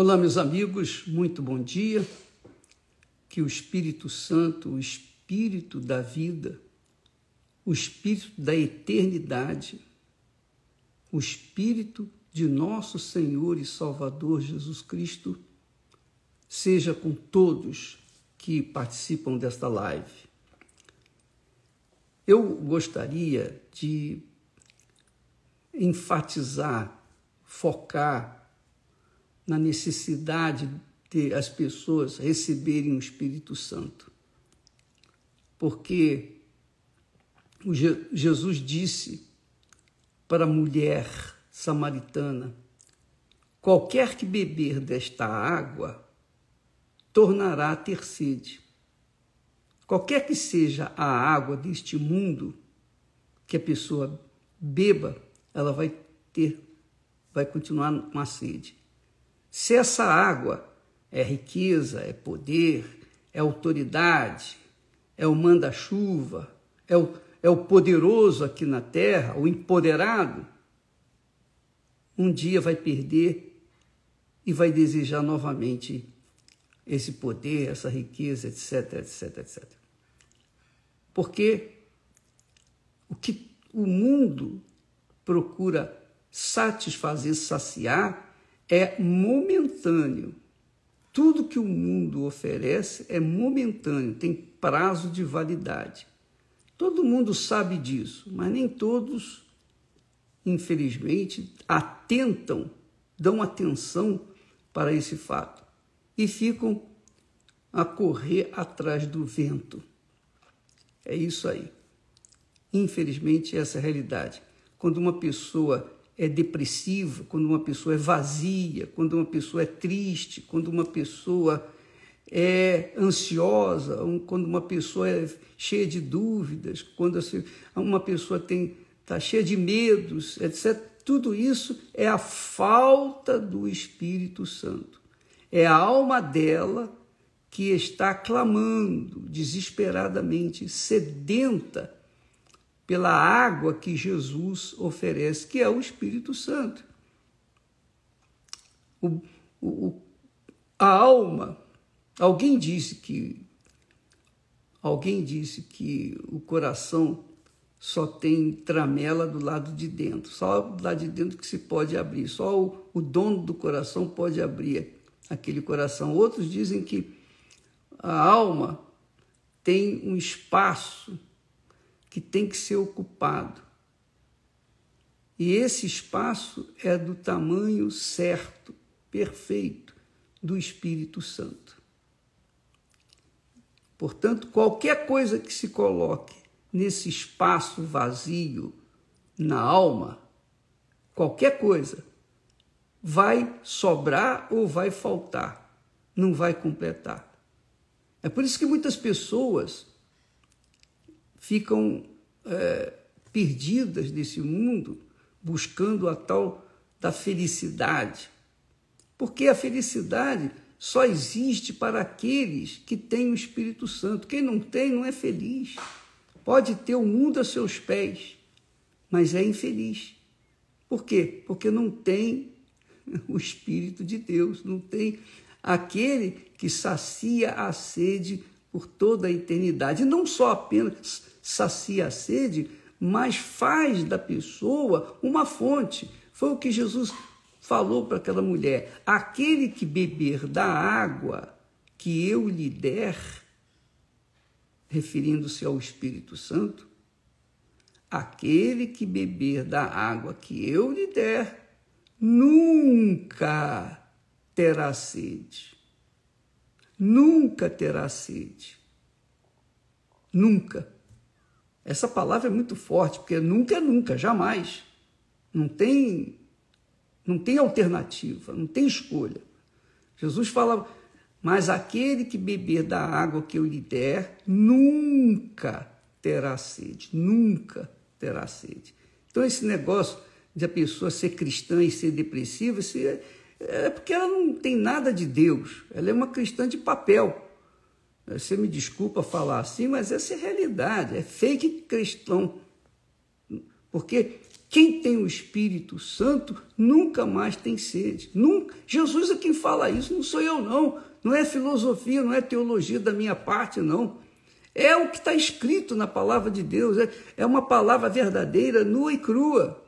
Olá, meus amigos, muito bom dia. Que o Espírito Santo, o Espírito da vida, o Espírito da eternidade, o Espírito de nosso Senhor e Salvador Jesus Cristo, seja com todos que participam desta live. Eu gostaria de enfatizar, focar na necessidade de as pessoas receberem o Espírito Santo. Porque Jesus disse para a mulher samaritana: qualquer que beber desta água tornará a ter sede. Qualquer que seja a água deste mundo que a pessoa beba, ela vai ter, vai continuar com a sede. Se essa água é riqueza, é poder, é autoridade, é o manda-chuva, é o, é o poderoso aqui na terra, o empoderado, um dia vai perder e vai desejar novamente esse poder, essa riqueza, etc, etc, etc. Porque o que o mundo procura satisfazer, saciar, é momentâneo. Tudo que o mundo oferece é momentâneo, tem prazo de validade. Todo mundo sabe disso, mas nem todos, infelizmente, atentam, dão atenção para esse fato e ficam a correr atrás do vento. É isso aí. Infelizmente, essa é a realidade. Quando uma pessoa é depressiva, quando uma pessoa é vazia, quando uma pessoa é triste, quando uma pessoa é ansiosa, quando uma pessoa é cheia de dúvidas, quando uma pessoa tem está cheia de medos, etc. Tudo isso é a falta do Espírito Santo. É a alma dela que está clamando desesperadamente, sedenta pela água que Jesus oferece, que é o Espírito Santo. O, o, a alma, alguém disse que alguém disse que o coração só tem tramela do lado de dentro, só do lado de dentro que se pode abrir, só o, o dono do coração pode abrir aquele coração. Outros dizem que a alma tem um espaço que tem que ser ocupado. E esse espaço é do tamanho certo, perfeito, do Espírito Santo. Portanto, qualquer coisa que se coloque nesse espaço vazio na alma, qualquer coisa, vai sobrar ou vai faltar, não vai completar. É por isso que muitas pessoas ficam é, perdidas nesse mundo, buscando a tal da felicidade. Porque a felicidade só existe para aqueles que têm o Espírito Santo. Quem não tem não é feliz. Pode ter o mundo a seus pés, mas é infeliz. Por quê? Porque não tem o Espírito de Deus, não tem aquele que sacia a sede por toda a eternidade. Não só apenas sacia a sede, mas faz da pessoa uma fonte. Foi o que Jesus falou para aquela mulher: aquele que beber da água que eu lhe der, referindo-se ao Espírito Santo, aquele que beber da água que eu lhe der, nunca terá sede. Nunca terá sede. Nunca. Essa palavra é muito forte, porque nunca é nunca, jamais. Não tem não tem alternativa, não tem escolha. Jesus fala: "Mas aquele que beber da água que eu lhe der, nunca terá sede, nunca terá sede". Então esse negócio de a pessoa ser cristã e ser depressiva, isso é, é porque ela não tem nada de Deus, ela é uma cristã de papel. Você me desculpa falar assim, mas essa é realidade, é fake cristão. Porque Quem tem o Espírito Santo nunca mais tem sede. Nunca. Jesus é quem fala isso, não sou eu, não. Não é filosofia, não é teologia da minha parte, não. É o que está escrito na palavra de Deus. É, é uma palavra verdadeira, nua e crua.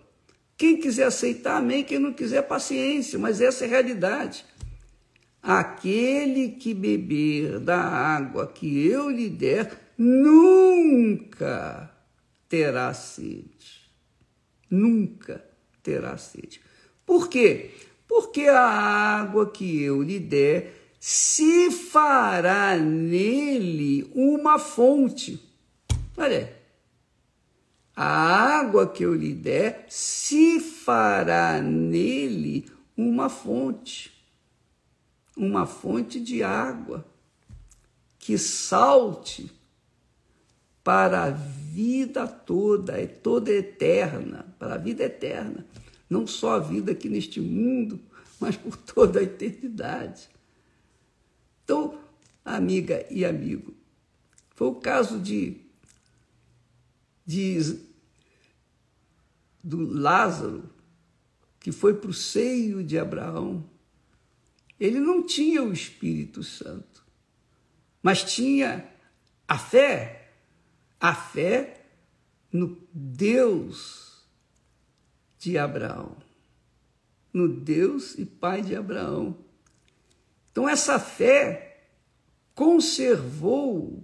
Quem quiser aceitar, amém. Quem não quiser, paciência. Mas essa é a realidade. Aquele que beber da água que eu lhe der, nunca terá sede. Nunca terá sede. Por quê? Porque a água que eu lhe der se fará nele uma fonte. Olha aí. A água que eu lhe der se fará nele uma fonte. Uma fonte de água que salte para a vida toda, é toda eterna, para a vida eterna. Não só a vida aqui neste mundo, mas por toda a eternidade. Então, amiga e amigo, foi o caso de, de do Lázaro, que foi para o seio de Abraão. Ele não tinha o Espírito Santo, mas tinha a fé, a fé no Deus de Abraão, no Deus e Pai de Abraão. Então, essa fé conservou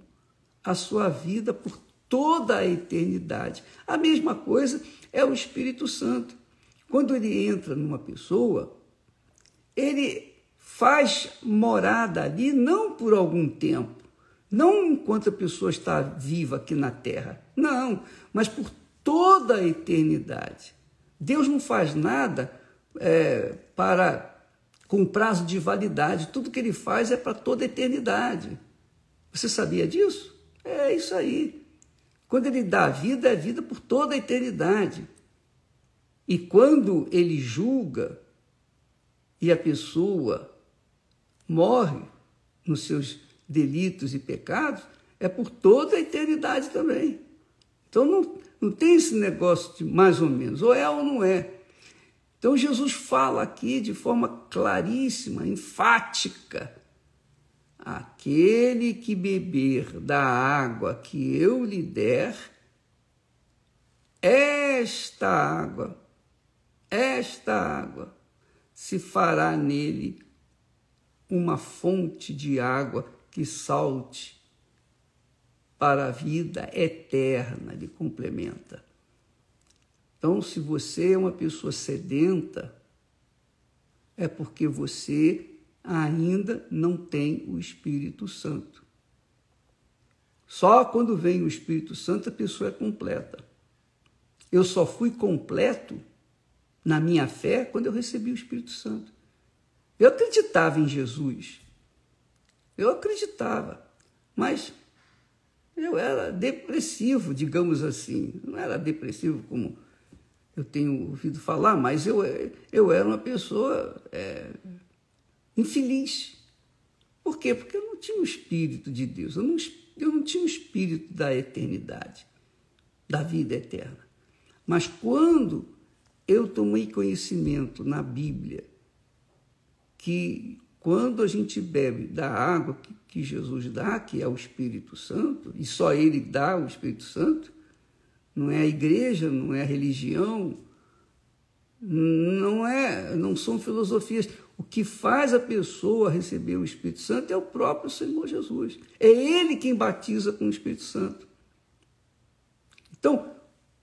a sua vida por toda a eternidade. A mesma coisa é o Espírito Santo. Quando ele entra numa pessoa, ele faz morada ali não por algum tempo, não enquanto a pessoa está viva aqui na terra, não, mas por toda a eternidade. Deus não faz nada é, para com prazo de validade. Tudo que ele faz é para toda a eternidade. Você sabia disso? É isso aí. Quando ele dá vida, é vida por toda a eternidade. E quando ele julga e a pessoa morre nos seus delitos e pecados, é por toda a eternidade também. Então não, não tem esse negócio de mais ou menos, ou é ou não é. Então Jesus fala aqui de forma claríssima, enfática: aquele que beber da água que eu lhe der, esta água, esta água se fará nele uma fonte de água que salte para a vida eterna, ele complementa. Então, se você é uma pessoa sedenta, é porque você ainda não tem o Espírito Santo. Só quando vem o Espírito Santo a pessoa é completa. Eu só fui completo na minha fé quando eu recebi o Espírito Santo. Eu acreditava em Jesus. Eu acreditava, mas eu era depressivo, digamos assim. Não era depressivo como eu tenho ouvido falar, mas eu, eu era uma pessoa é, infeliz. Por quê? Porque eu não tinha o Espírito de Deus, eu não, eu não tinha o Espírito da eternidade, da vida eterna. Mas quando eu tomei conhecimento na Bíblia que quando a gente bebe da água que, que Jesus dá, que é o Espírito Santo, e só Ele dá o Espírito Santo, não é a igreja, não é a religião, não é, não são filosofias. O que faz a pessoa receber o Espírito Santo é o próprio Senhor Jesus. É ele quem batiza com o Espírito Santo. Então,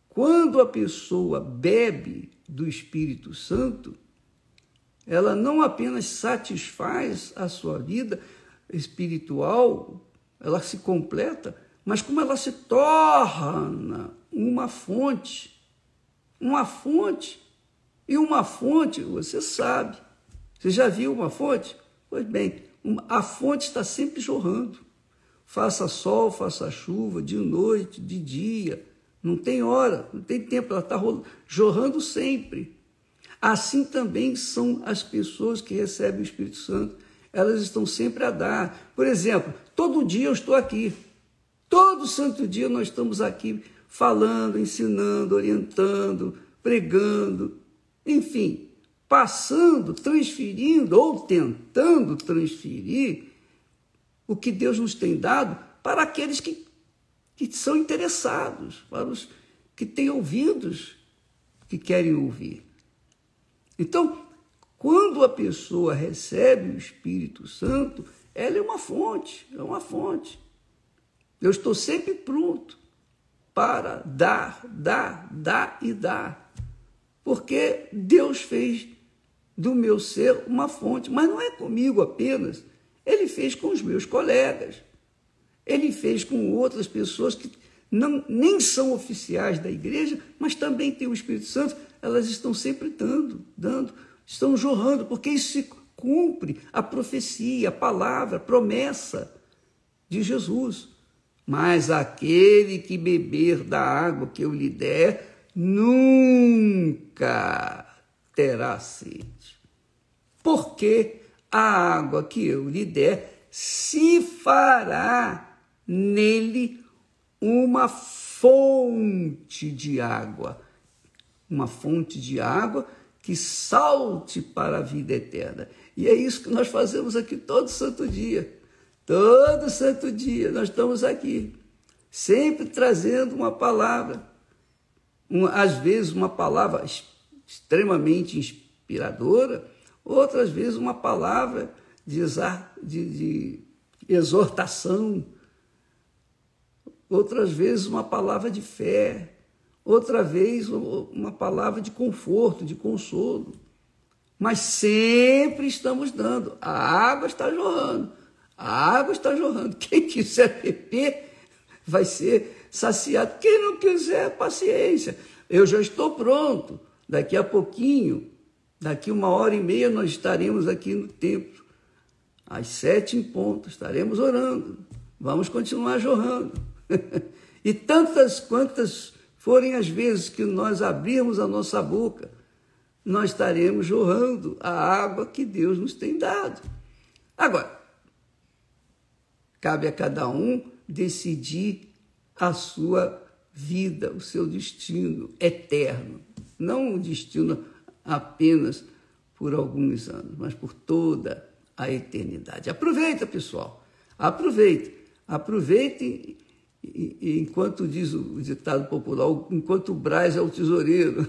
quando a pessoa bebe do Espírito Santo, ela não apenas satisfaz a sua vida espiritual, ela se completa, mas como ela se torna uma fonte. Uma fonte. E uma fonte, você sabe. Você já viu uma fonte? Pois bem, a fonte está sempre jorrando. Faça sol, faça chuva, de noite, de dia. Não tem hora, não tem tempo, ela está jorrando sempre. Assim também são as pessoas que recebem o Espírito Santo. Elas estão sempre a dar. Por exemplo, todo dia eu estou aqui. Todo santo dia nós estamos aqui falando, ensinando, orientando, pregando, enfim, passando, transferindo ou tentando transferir o que Deus nos tem dado para aqueles que, que são interessados, para os que têm ouvidos que querem ouvir. Então, quando a pessoa recebe o Espírito Santo, ela é uma fonte, é uma fonte. Eu estou sempre pronto para dar, dar, dar e dar. Porque Deus fez do meu ser uma fonte, mas não é comigo apenas. Ele fez com os meus colegas. Ele fez com outras pessoas que não, nem são oficiais da igreja, mas também têm o Espírito Santo. Elas estão sempre dando, dando, estão jorrando, porque isso se cumpre a profecia, a palavra, a promessa de Jesus. Mas aquele que beber da água que eu lhe der, nunca terá sede. Porque a água que eu lhe der se fará nele uma fonte de água. Uma fonte de água que salte para a vida eterna. E é isso que nós fazemos aqui todo santo dia. Todo santo dia nós estamos aqui, sempre trazendo uma palavra, uma, às vezes uma palavra extremamente inspiradora, outras vezes uma palavra de, de, de exortação, outras vezes uma palavra de fé, outra vez uma palavra de conforto, de consolo. Mas sempre estamos dando, a água está jorrando a água está jorrando. Quem quiser beber vai ser saciado. Quem não quiser, paciência. Eu já estou pronto. Daqui a pouquinho, daqui uma hora e meia, nós estaremos aqui no templo. Às sete em ponto, estaremos orando. Vamos continuar jorrando. e tantas quantas forem as vezes que nós abrirmos a nossa boca, nós estaremos jorrando a água que Deus nos tem dado. Agora, Cabe a cada um decidir a sua vida, o seu destino eterno. Não o destino apenas por alguns anos, mas por toda a eternidade. Aproveita, pessoal. Aproveite. Aproveite enquanto diz o ditado popular, enquanto o Braz é o tesoureiro.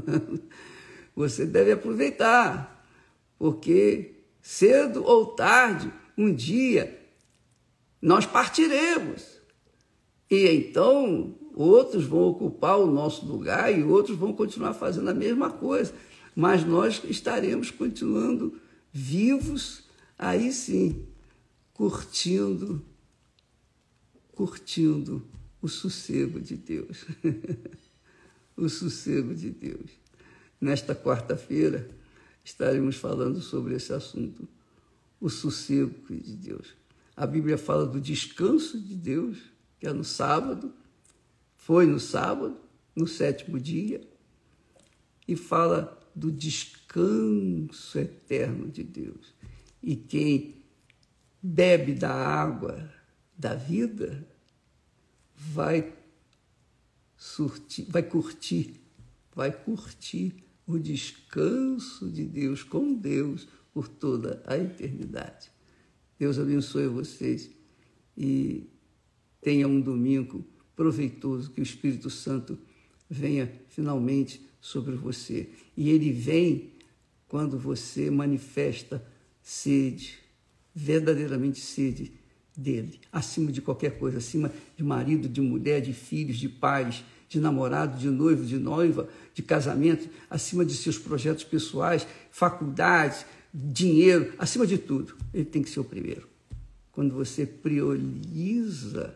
Você deve aproveitar, porque cedo ou tarde, um dia nós partiremos. E então outros vão ocupar o nosso lugar e outros vão continuar fazendo a mesma coisa. Mas nós estaremos continuando vivos, aí sim, curtindo, curtindo o sossego de Deus. o sossego de Deus. Nesta quarta-feira estaremos falando sobre esse assunto, o sossego de Deus. A Bíblia fala do descanso de Deus, que é no sábado, foi no sábado, no sétimo dia, e fala do descanso eterno de Deus. E quem bebe da água da vida vai surtir, vai curtir, vai curtir o descanso de Deus com Deus por toda a eternidade. Deus abençoe vocês e tenha um domingo proveitoso, que o Espírito Santo venha finalmente sobre você. E ele vem quando você manifesta sede, verdadeiramente sede dele, acima de qualquer coisa, acima de marido, de mulher, de filhos, de pais, de namorado, de noivo, de noiva, de casamento, acima de seus projetos pessoais, faculdades, dinheiro, acima de tudo, ele tem que ser o primeiro. Quando você prioriza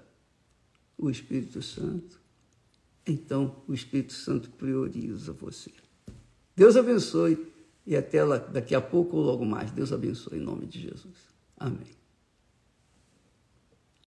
o Espírito Santo, então o Espírito Santo prioriza você. Deus abençoe e até daqui a pouco ou logo mais. Deus abençoe em nome de Jesus. Amém.